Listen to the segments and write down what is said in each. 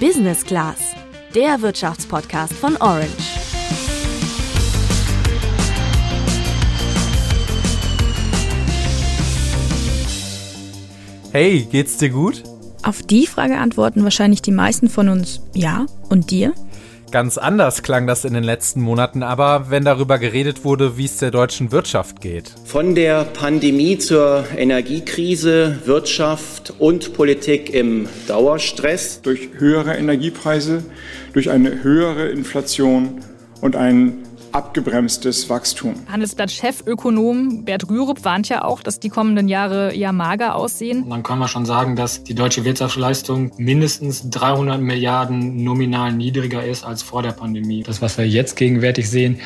Business Class, der Wirtschaftspodcast von Orange. Hey, geht's dir gut? Auf die Frage antworten wahrscheinlich die meisten von uns ja. Und dir? Ganz anders klang das in den letzten Monaten aber, wenn darüber geredet wurde, wie es der deutschen Wirtschaft geht. Von der Pandemie zur Energiekrise, Wirtschaft und Politik im Dauerstress. Durch höhere Energiepreise, durch eine höhere Inflation und einen abgebremstes Wachstum. Handelsblatt-Chefökonom Bert Rürup warnt ja auch, dass die kommenden Jahre eher mager aussehen. Und dann können wir schon sagen, dass die deutsche Wirtschaftsleistung mindestens 300 Milliarden nominal niedriger ist als vor der Pandemie. Das, was wir jetzt gegenwärtig sehen,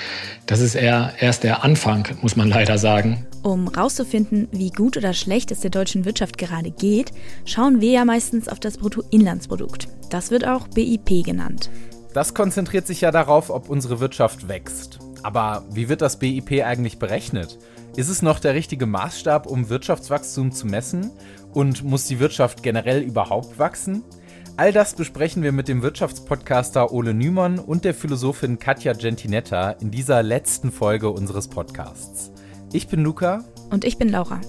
das ist eher erst der Anfang, muss man leider sagen. Um rauszufinden, wie gut oder schlecht es der deutschen Wirtschaft gerade geht, schauen wir ja meistens auf das Bruttoinlandsprodukt. Das wird auch BIP genannt. Das konzentriert sich ja darauf, ob unsere Wirtschaft wächst. Aber wie wird das BIP eigentlich berechnet? Ist es noch der richtige Maßstab, um Wirtschaftswachstum zu messen? Und muss die Wirtschaft generell überhaupt wachsen? All das besprechen wir mit dem Wirtschaftspodcaster Ole Nümann und der Philosophin Katja Gentinetta in dieser letzten Folge unseres Podcasts. Ich bin Luca. Und ich bin Laura.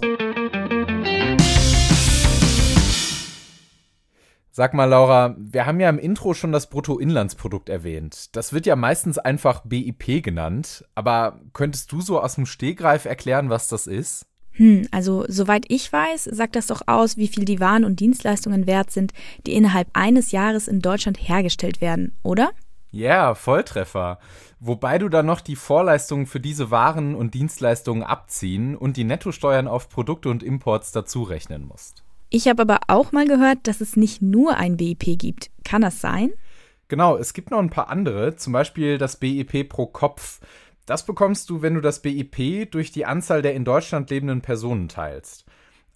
Sag mal, Laura, wir haben ja im Intro schon das Bruttoinlandsprodukt erwähnt. Das wird ja meistens einfach BIP genannt, aber könntest du so aus dem Stegreif erklären, was das ist? Hm, also soweit ich weiß, sagt das doch aus, wie viel die Waren und Dienstleistungen wert sind, die innerhalb eines Jahres in Deutschland hergestellt werden, oder? Ja, yeah, Volltreffer. Wobei du dann noch die Vorleistungen für diese Waren und Dienstleistungen abziehen und die Nettosteuern auf Produkte und Imports dazu rechnen musst. Ich habe aber auch mal gehört, dass es nicht nur ein BIP gibt. Kann das sein? Genau, es gibt noch ein paar andere, zum Beispiel das BIP pro Kopf. Das bekommst du, wenn du das BIP durch die Anzahl der in Deutschland lebenden Personen teilst.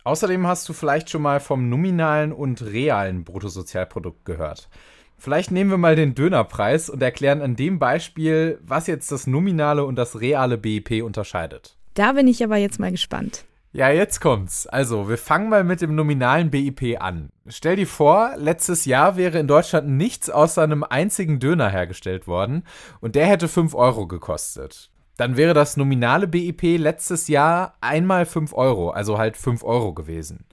Außerdem hast du vielleicht schon mal vom nominalen und realen Bruttosozialprodukt gehört. Vielleicht nehmen wir mal den Dönerpreis und erklären an dem Beispiel, was jetzt das nominale und das reale BIP unterscheidet. Da bin ich aber jetzt mal gespannt. Ja, jetzt kommt's. Also, wir fangen mal mit dem nominalen BIP an. Stell dir vor, letztes Jahr wäre in Deutschland nichts außer einem einzigen Döner hergestellt worden und der hätte 5 Euro gekostet. Dann wäre das nominale BIP letztes Jahr einmal 5 Euro, also halt 5 Euro gewesen.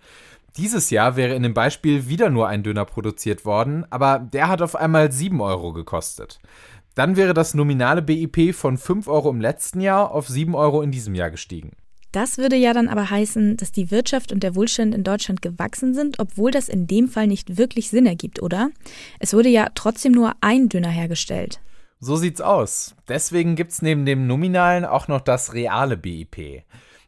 Dieses Jahr wäre in dem Beispiel wieder nur ein Döner produziert worden, aber der hat auf einmal 7 Euro gekostet. Dann wäre das nominale BIP von 5 Euro im letzten Jahr auf 7 Euro in diesem Jahr gestiegen. Das würde ja dann aber heißen, dass die Wirtschaft und der Wohlstand in Deutschland gewachsen sind, obwohl das in dem Fall nicht wirklich Sinn ergibt, oder? Es wurde ja trotzdem nur ein Döner hergestellt. So sieht's aus. Deswegen gibt's neben dem nominalen auch noch das reale BIP.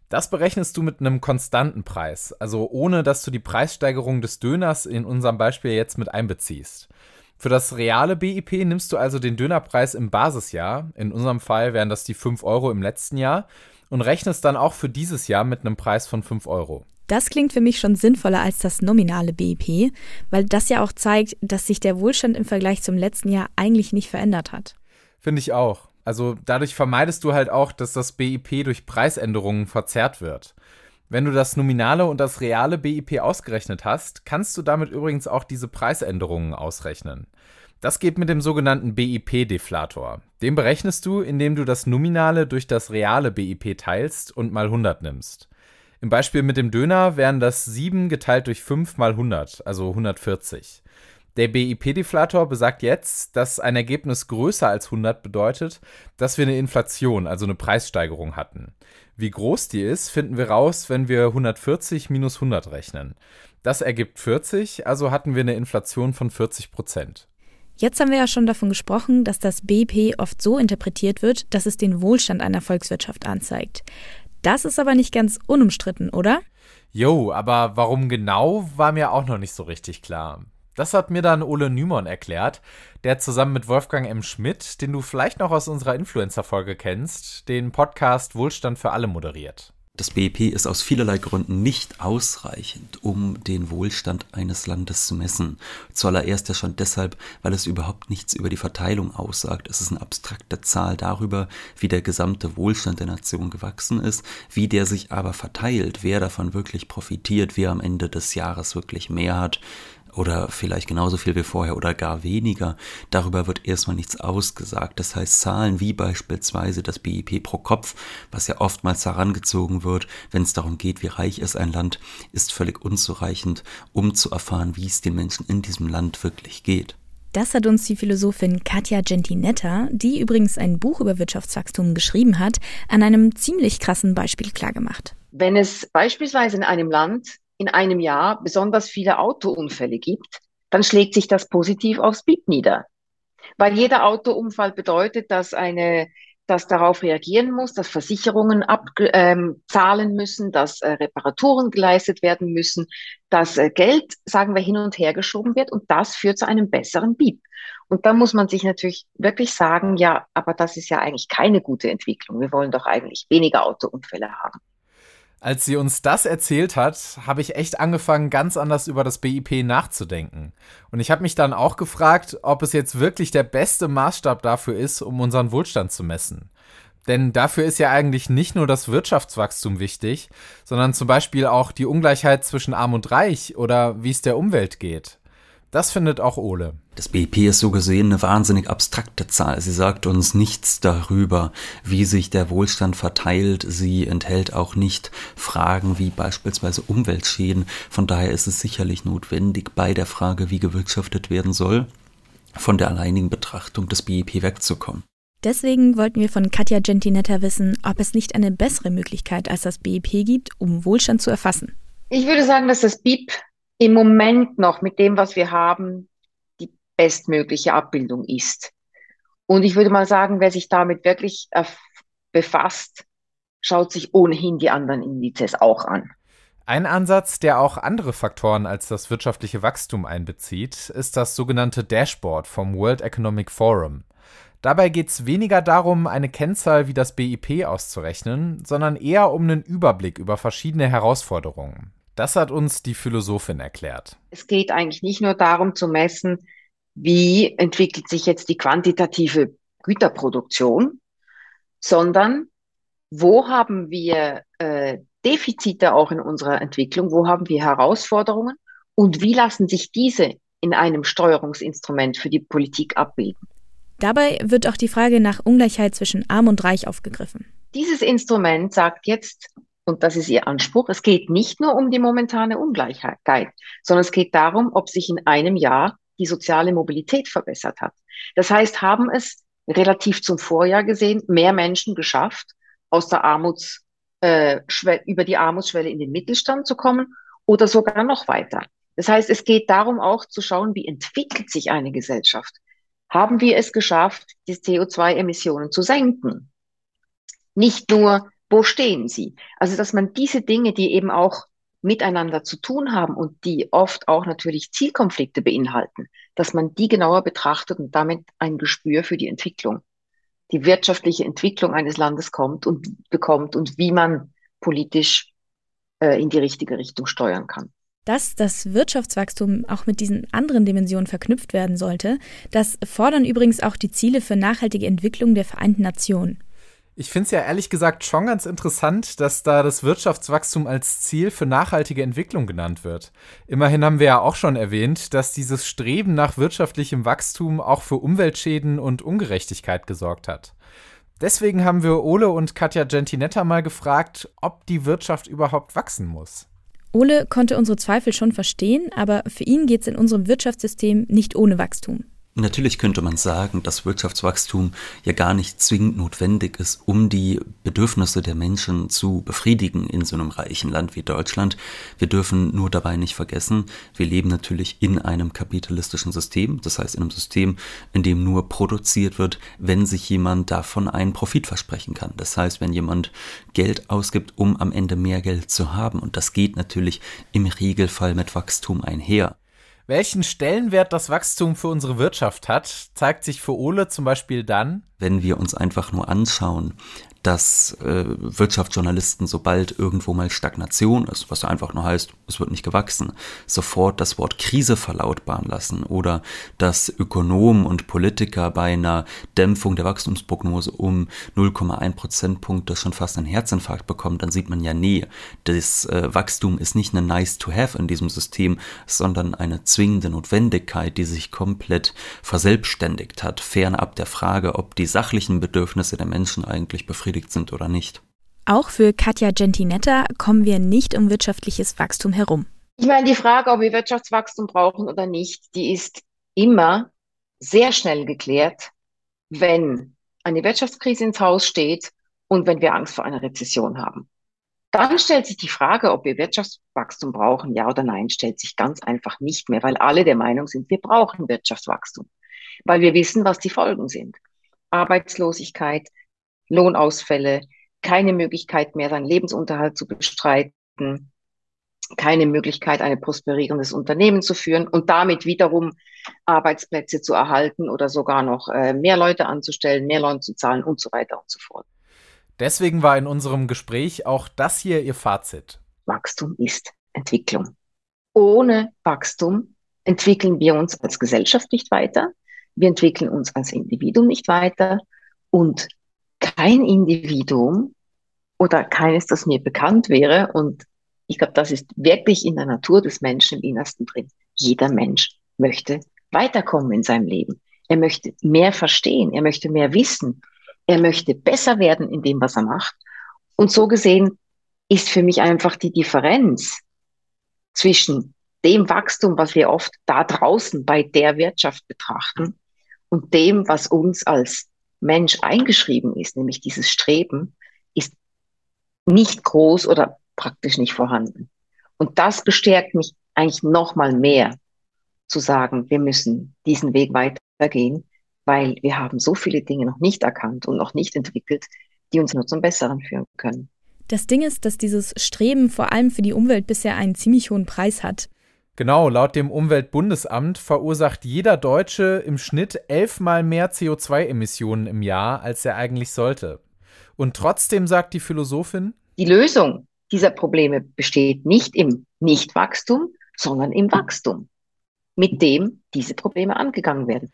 Das berechnest du mit einem konstanten Preis, also ohne dass du die Preissteigerung des Döners in unserem Beispiel jetzt mit einbeziehst. Für das reale BIP nimmst du also den Dönerpreis im Basisjahr, in unserem Fall wären das die 5 Euro im letzten Jahr, und rechnest dann auch für dieses Jahr mit einem Preis von 5 Euro. Das klingt für mich schon sinnvoller als das nominale BIP, weil das ja auch zeigt, dass sich der Wohlstand im Vergleich zum letzten Jahr eigentlich nicht verändert hat. Finde ich auch. Also dadurch vermeidest du halt auch, dass das BIP durch Preisänderungen verzerrt wird. Wenn du das nominale und das reale BIP ausgerechnet hast, kannst du damit übrigens auch diese Preisänderungen ausrechnen. Das geht mit dem sogenannten BIP-Deflator. Den berechnest du, indem du das Nominale durch das reale BIP teilst und mal 100 nimmst. Im Beispiel mit dem Döner wären das 7 geteilt durch 5 mal 100, also 140. Der BIP-Deflator besagt jetzt, dass ein Ergebnis größer als 100 bedeutet, dass wir eine Inflation, also eine Preissteigerung hatten. Wie groß die ist, finden wir raus, wenn wir 140 minus 100 rechnen. Das ergibt 40, also hatten wir eine Inflation von 40 Prozent. Jetzt haben wir ja schon davon gesprochen, dass das BIP oft so interpretiert wird, dass es den Wohlstand einer Volkswirtschaft anzeigt. Das ist aber nicht ganz unumstritten, oder? Jo, aber warum genau, war mir auch noch nicht so richtig klar. Das hat mir dann Ole Nymon erklärt, der zusammen mit Wolfgang M. Schmidt, den du vielleicht noch aus unserer Influencer-Folge kennst, den Podcast Wohlstand für alle moderiert. Das BIP ist aus vielerlei Gründen nicht ausreichend, um den Wohlstand eines Landes zu messen. Zuallererst ja schon deshalb, weil es überhaupt nichts über die Verteilung aussagt. Es ist eine abstrakte Zahl darüber, wie der gesamte Wohlstand der Nation gewachsen ist, wie der sich aber verteilt, wer davon wirklich profitiert, wer am Ende des Jahres wirklich mehr hat oder vielleicht genauso viel wie vorher oder gar weniger, darüber wird erstmal nichts ausgesagt. Das heißt, Zahlen wie beispielsweise das BIP pro Kopf, was ja oftmals herangezogen wird, wenn es darum geht, wie reich ist ein Land, ist völlig unzureichend, um zu erfahren, wie es den Menschen in diesem Land wirklich geht. Das hat uns die Philosophin Katja Gentinetta, die übrigens ein Buch über Wirtschaftswachstum geschrieben hat, an einem ziemlich krassen Beispiel klargemacht. Wenn es beispielsweise in einem Land in einem Jahr besonders viele Autounfälle gibt, dann schlägt sich das positiv aufs BIP nieder. Weil jeder Autounfall bedeutet, dass eine dass darauf reagieren muss, dass Versicherungen abzahlen ähm, müssen, dass äh, Reparaturen geleistet werden müssen, dass äh, Geld, sagen wir, hin und her geschoben wird und das führt zu einem besseren BIP. Und da muss man sich natürlich wirklich sagen, ja, aber das ist ja eigentlich keine gute Entwicklung. Wir wollen doch eigentlich weniger Autounfälle haben. Als sie uns das erzählt hat, habe ich echt angefangen, ganz anders über das BIP nachzudenken. Und ich habe mich dann auch gefragt, ob es jetzt wirklich der beste Maßstab dafür ist, um unseren Wohlstand zu messen. Denn dafür ist ja eigentlich nicht nur das Wirtschaftswachstum wichtig, sondern zum Beispiel auch die Ungleichheit zwischen Arm und Reich oder wie es der Umwelt geht. Das findet auch Ole. Das BIP ist so gesehen eine wahnsinnig abstrakte Zahl. Sie sagt uns nichts darüber, wie sich der Wohlstand verteilt. Sie enthält auch nicht Fragen wie beispielsweise Umweltschäden. Von daher ist es sicherlich notwendig, bei der Frage, wie gewirtschaftet werden soll, von der alleinigen Betrachtung des BIP wegzukommen. Deswegen wollten wir von Katja Gentinetta wissen, ob es nicht eine bessere Möglichkeit als das BIP gibt, um Wohlstand zu erfassen. Ich würde sagen, dass das BIP im Moment noch mit dem, was wir haben, die bestmögliche Abbildung ist. Und ich würde mal sagen, wer sich damit wirklich befasst, schaut sich ohnehin die anderen Indizes auch an. Ein Ansatz, der auch andere Faktoren als das wirtschaftliche Wachstum einbezieht, ist das sogenannte Dashboard vom World Economic Forum. Dabei geht es weniger darum, eine Kennzahl wie das BIP auszurechnen, sondern eher um einen Überblick über verschiedene Herausforderungen. Das hat uns die Philosophin erklärt. Es geht eigentlich nicht nur darum zu messen, wie entwickelt sich jetzt die quantitative Güterproduktion, sondern wo haben wir äh, Defizite auch in unserer Entwicklung, wo haben wir Herausforderungen und wie lassen sich diese in einem Steuerungsinstrument für die Politik abbilden. Dabei wird auch die Frage nach Ungleichheit zwischen Arm und Reich aufgegriffen. Dieses Instrument sagt jetzt, und das ist ihr Anspruch, es geht nicht nur um die momentane Ungleichheit, sondern es geht darum, ob sich in einem Jahr die soziale Mobilität verbessert hat. Das heißt, haben es relativ zum Vorjahr gesehen mehr Menschen geschafft, aus der Armuts, äh, über die Armutsschwelle in den Mittelstand zu kommen oder sogar noch weiter. Das heißt, es geht darum auch zu schauen, wie entwickelt sich eine Gesellschaft. Haben wir es geschafft, die CO2-Emissionen zu senken? Nicht nur wo stehen sie? Also, dass man diese Dinge, die eben auch miteinander zu tun haben und die oft auch natürlich Zielkonflikte beinhalten, dass man die genauer betrachtet und damit ein Gespür für die Entwicklung, die wirtschaftliche Entwicklung eines Landes kommt und bekommt und wie man politisch äh, in die richtige Richtung steuern kann. Dass das Wirtschaftswachstum auch mit diesen anderen Dimensionen verknüpft werden sollte, das fordern übrigens auch die Ziele für nachhaltige Entwicklung der Vereinten Nationen. Ich finde es ja ehrlich gesagt schon ganz interessant, dass da das Wirtschaftswachstum als Ziel für nachhaltige Entwicklung genannt wird. Immerhin haben wir ja auch schon erwähnt, dass dieses Streben nach wirtschaftlichem Wachstum auch für Umweltschäden und Ungerechtigkeit gesorgt hat. Deswegen haben wir Ole und Katja Gentinetta mal gefragt, ob die Wirtschaft überhaupt wachsen muss. Ole konnte unsere Zweifel schon verstehen, aber für ihn geht es in unserem Wirtschaftssystem nicht ohne Wachstum. Natürlich könnte man sagen, dass Wirtschaftswachstum ja gar nicht zwingend notwendig ist, um die Bedürfnisse der Menschen zu befriedigen in so einem reichen Land wie Deutschland. Wir dürfen nur dabei nicht vergessen, wir leben natürlich in einem kapitalistischen System, das heißt in einem System, in dem nur produziert wird, wenn sich jemand davon einen Profit versprechen kann. Das heißt, wenn jemand Geld ausgibt, um am Ende mehr Geld zu haben. Und das geht natürlich im Regelfall mit Wachstum einher. Welchen Stellenwert das Wachstum für unsere Wirtschaft hat, zeigt sich für Ole zum Beispiel dann, wenn wir uns einfach nur anschauen, dass äh, Wirtschaftsjournalisten, sobald irgendwo mal Stagnation ist, was einfach nur heißt, es wird nicht gewachsen, sofort das Wort Krise verlautbaren lassen oder dass Ökonomen und Politiker bei einer Dämpfung der Wachstumsprognose um 0,1 Prozentpunkt das schon fast einen Herzinfarkt bekommen, dann sieht man ja, nee, das äh, Wachstum ist nicht eine nice to have in diesem System, sondern eine zwingende Notwendigkeit, die sich komplett verselbstständigt hat, fernab der Frage, ob die sachlichen Bedürfnisse der Menschen eigentlich befriedigt sind oder nicht. Auch für Katja Gentinetta kommen wir nicht um wirtschaftliches Wachstum herum. Ich meine, die Frage, ob wir Wirtschaftswachstum brauchen oder nicht, die ist immer sehr schnell geklärt, wenn eine Wirtschaftskrise ins Haus steht und wenn wir Angst vor einer Rezession haben. Dann stellt sich die Frage, ob wir Wirtschaftswachstum brauchen, ja oder nein, stellt sich ganz einfach nicht mehr, weil alle der Meinung sind, wir brauchen Wirtschaftswachstum, weil wir wissen, was die Folgen sind. Arbeitslosigkeit, Lohnausfälle, keine Möglichkeit mehr, seinen Lebensunterhalt zu bestreiten, keine Möglichkeit, ein prosperierendes Unternehmen zu führen und damit wiederum Arbeitsplätze zu erhalten oder sogar noch äh, mehr Leute anzustellen, mehr Leute zu zahlen und so weiter und so fort. Deswegen war in unserem Gespräch auch das hier Ihr Fazit. Wachstum ist Entwicklung. Ohne Wachstum entwickeln wir uns als Gesellschaft nicht weiter, wir entwickeln uns als Individuum nicht weiter und kein Individuum oder keines, das mir bekannt wäre und ich glaube, das ist wirklich in der Natur des Menschen im Innersten drin. Jeder Mensch möchte weiterkommen in seinem Leben. Er möchte mehr verstehen, er möchte mehr wissen, er möchte besser werden in dem, was er macht. Und so gesehen ist für mich einfach die Differenz zwischen dem Wachstum, was wir oft da draußen bei der Wirtschaft betrachten, und dem, was uns als Mensch eingeschrieben ist, nämlich dieses Streben, ist nicht groß oder praktisch nicht vorhanden. Und das bestärkt mich eigentlich noch mal mehr zu sagen, wir müssen diesen Weg weitergehen, weil wir haben so viele Dinge noch nicht erkannt und noch nicht entwickelt, die uns nur zum Besseren führen können. Das Ding ist, dass dieses Streben vor allem für die Umwelt bisher einen ziemlich hohen Preis hat. Genau, laut dem Umweltbundesamt verursacht jeder Deutsche im Schnitt elfmal mehr CO2-Emissionen im Jahr, als er eigentlich sollte. Und trotzdem sagt die Philosophin, die Lösung dieser Probleme besteht nicht im Nichtwachstum, sondern im Wachstum, mit dem diese Probleme angegangen werden.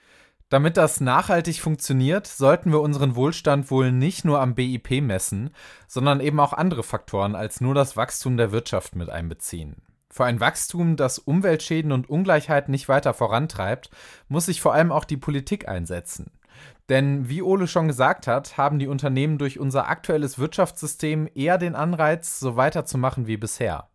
Damit das nachhaltig funktioniert, sollten wir unseren Wohlstand wohl nicht nur am BIP messen, sondern eben auch andere Faktoren als nur das Wachstum der Wirtschaft mit einbeziehen. Für ein Wachstum, das Umweltschäden und Ungleichheit nicht weiter vorantreibt, muss sich vor allem auch die Politik einsetzen. Denn wie Ole schon gesagt hat, haben die Unternehmen durch unser aktuelles Wirtschaftssystem eher den Anreiz, so weiterzumachen wie bisher.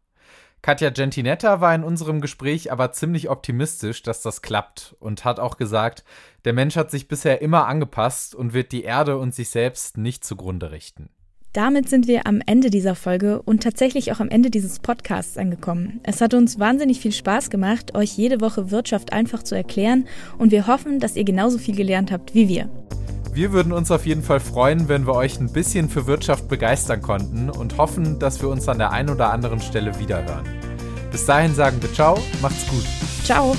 Katja Gentinetta war in unserem Gespräch aber ziemlich optimistisch, dass das klappt und hat auch gesagt, der Mensch hat sich bisher immer angepasst und wird die Erde und sich selbst nicht zugrunde richten. Damit sind wir am Ende dieser Folge und tatsächlich auch am Ende dieses Podcasts angekommen. Es hat uns wahnsinnig viel Spaß gemacht, euch jede Woche Wirtschaft einfach zu erklären und wir hoffen, dass ihr genauso viel gelernt habt wie wir. Wir würden uns auf jeden Fall freuen, wenn wir euch ein bisschen für Wirtschaft begeistern konnten und hoffen, dass wir uns an der einen oder anderen Stelle wiederhören. Bis dahin sagen wir ciao, macht's gut. Ciao.